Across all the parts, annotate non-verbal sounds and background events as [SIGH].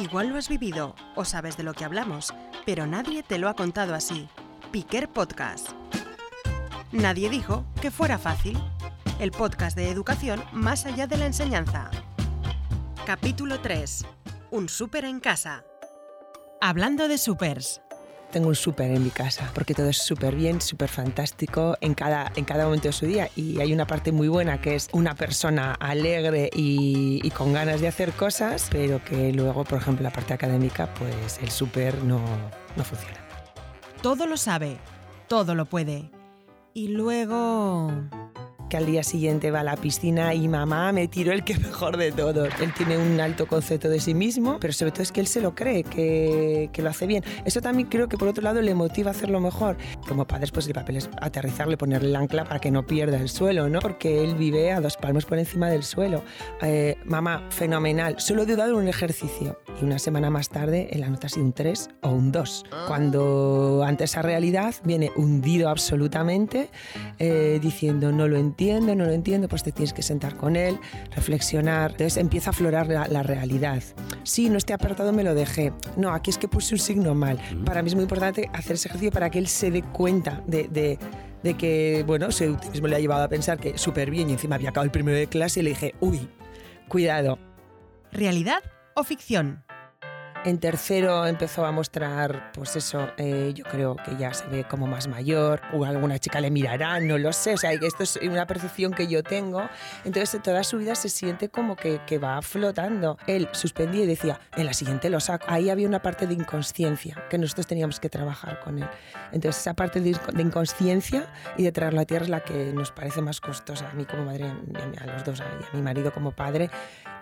Igual lo has vivido o sabes de lo que hablamos, pero nadie te lo ha contado así. Piquer Podcast. Nadie dijo que fuera fácil. El podcast de educación más allá de la enseñanza. Capítulo 3. Un súper en casa. Hablando de supers. Tengo un súper en mi casa, porque todo es súper bien, súper fantástico en cada, en cada momento de su día. Y hay una parte muy buena que es una persona alegre y, con ganas de hacer cosas, pero que luego, por ejemplo, la parte académica, pues el súper no, no funciona. Todo lo sabe, todo lo puede. Y luego... que al día siguiente va a la piscina y mamá me tiró el que [LAUGHS] mejor de todo. Él tiene un alto concepto de sí mismo, pero sobre todo es que él se lo cree, que, que lo hace bien. Eso también creo que por otro lado le motiva a hacerlo mejor. Como padres, pues el papel es aterrizarle, ponerle el ancla para que no pierda el suelo, ¿no? Porque él vive a dos palmos por encima del suelo. Eh, mamá, fenomenal. Solo he dudado en un ejercicio. Y una semana más tarde, en la nota ha sido un 3 o un 2. Cuando ante esa realidad viene hundido absolutamente, eh, diciendo no lo entiendo, no lo entiendo, pues te tienes que sentar con él, reflexionar. Entonces empieza a aflorar la, la realidad. Sí, no esté apartado, me lo dejé. No, aquí es que puse un signo mal. Para mí es muy importante hacer ese ejercicio para que él se dé cuenta de, de de que, bueno, su autismo le ha llevado a pensar que súper bien y encima había acabado el primero de clase y le dije, uy, cuidado. ¿Realidad o ficción? En tercero empezó a mostrar, pues eso, eh, yo creo que ya se ve como más mayor, o alguna chica le mirará, no lo sé, o sea, esto es una percepción que yo tengo. Entonces, toda su vida se siente como que, va flotando. Él suspendía y decía, en la siguiente lo saco. Ahí había una parte de inconsciencia que nosotros teníamos que trabajar con él. Entonces, esa parte de, inconsciencia y de traerlo a tierra es la que nos parece más costosa a mí como madre, a los dos, y a mi marido como padre,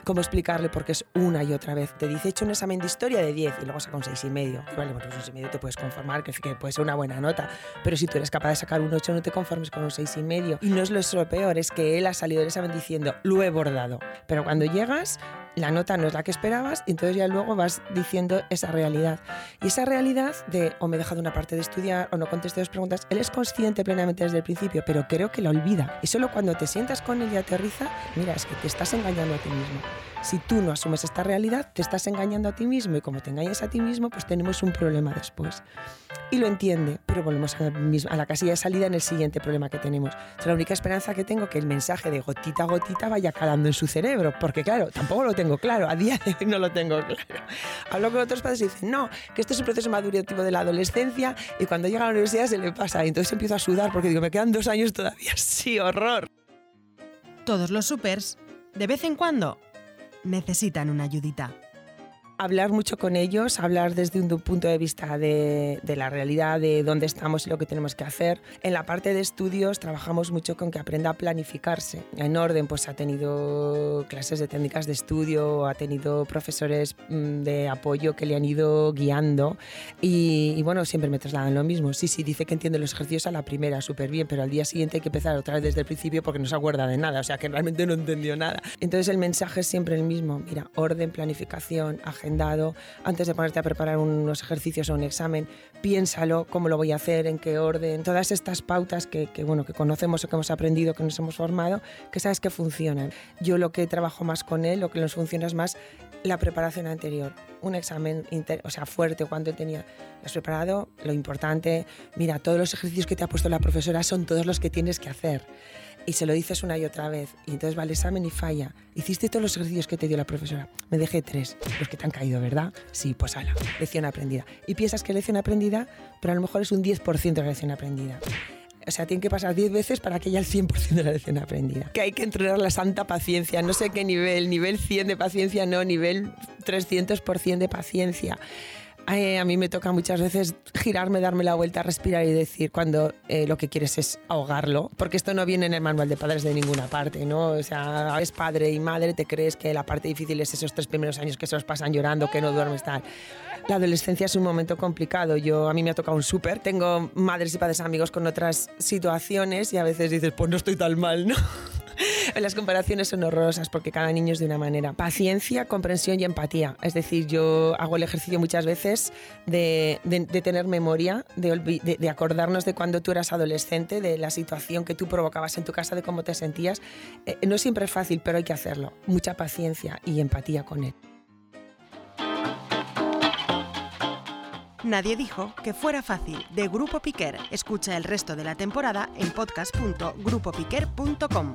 cómo explicarle por qué es una y otra vez. Te dice, he hecho un examen de historia de 10 y luego saca un 6 y medio. Y vale, bueno, pues un 6 y medio te puedes conformar, que, que puede ser una buena nota. Pero si tú eres capaz de sacar un 8, no te conformes con un 6 y no es lo, es lo peor, es que él ha salido del examen diciendo, lo he bordado. Pero cuando llegas, la nota no es la que esperabas y entonces ya luego vas diciendo esa realidad. Y esa realidad de o me he dejado una parte de estudiar o no contesté dos preguntas, él es consciente plenamente desde el principio, pero creo que la olvida. Y solo cuando te sientas con él y aterriza, mira, es que te estás engañando a ti mismo. Si tú no asumes esta realidad, te estás engañando a ti mismo y como te engañas a ti mismo, pues tenemos un problema después. Y lo entiende, pero volvemos a la, misma, a la casilla de salida en el siguiente problema que tenemos. Es la única esperanza que tengo que el mensaje de gotita a gotita vaya calando en su cerebro, porque claro, tampoco lo tengo claro, a día de hoy no lo tengo claro. Hablo con otros padres y dicen, no, que esto es un proceso madurativo de la adolescencia y cuando llega a la universidad se le pasa. Y entonces empiezo a sudar porque digo, me quedan dos años todavía. [LAUGHS] Sí, horror. Todos los supers, de vez en cuando, necesitan una ayudita. Hablar mucho con ellos, hablar desde un punto de vista de, de, la realidad, de dónde estamos y lo que tenemos que hacer. En la parte de estudios trabajamos mucho con que aprenda a planificarse. En orden, pues ha tenido clases de técnicas de estudio, ha tenido profesores de apoyo que le han ido guiando y, y bueno, siempre me trasladan lo mismo. Sí, sí, dice que entiende los ejercicios a la primera, súper bien, pero al día siguiente hay que empezar otra vez desde el principio porque no se acuerda de nada, o sea que realmente no entendió nada. Entonces el mensaje es siempre el mismo, mira, orden, planificación, agenda agendado, antes de ponerte a preparar unos ejercicios o un examen, piénsalo, cómo lo voy a hacer, en qué orden, todas estas pautas que, bueno, que conocemos o que hemos aprendido, que nos hemos formado, que sabes que funcionan. Yo lo que trabajo más con él, lo que nos funciona es más la preparación anterior, un examen inter, o sea, fuerte cuando él tenía, preparado, lo importante, mira, todos los ejercicios que te ha puesto la profesora son todos los que tienes que hacer y se lo dices una y otra vez y entonces va el examen y falla. Hiciste todos los ejercicios que te dio la profesora. Me dejé tres, los que te han caído, ¿verdad? Sí, pues ala, lección aprendida. Y piensas que lección aprendida, pero a lo mejor es un 10% de lección aprendida. O sea, tiene que pasar 10 veces para que haya el 100% de la lección aprendida. Que hay que entrenar la santa paciencia. No sé qué nivel, nivel 100 de paciencia, no, nivel 300% de paciencia. A mí me toca muchas veces girarme, darme la vuelta, respirar y decir cuando eh, lo que quieres es ahogarlo, porque esto no viene en el manual de padres de ninguna parte, ¿no? O sea, eres padre y madre, te crees que la parte difícil es esos tres primeros años que se los pasan llorando, que no duermes, tal. La adolescencia es un momento complicado. Yo a mí me ha tocado un súper. Tengo madres y padres amigos con otras situaciones y a veces dices, pues no estoy tan mal, ¿no? [LAUGHS] Las comparaciones son horrorosas porque cada niño es de una manera. Paciencia, comprensión y empatía. Es decir, yo hago el ejercicio muchas veces de, tener memoria, de, de, acordarnos de cuando tú eras adolescente, de la situación que tú provocabas en tu casa, de cómo te sentías. Eh, no siempre es fácil, pero hay que hacerlo. Mucha paciencia y empatía con él. Nadie dijo que fuera fácil, de Grupo Piquer. Escucha el resto de la temporada en podcast.grupopiquer.com.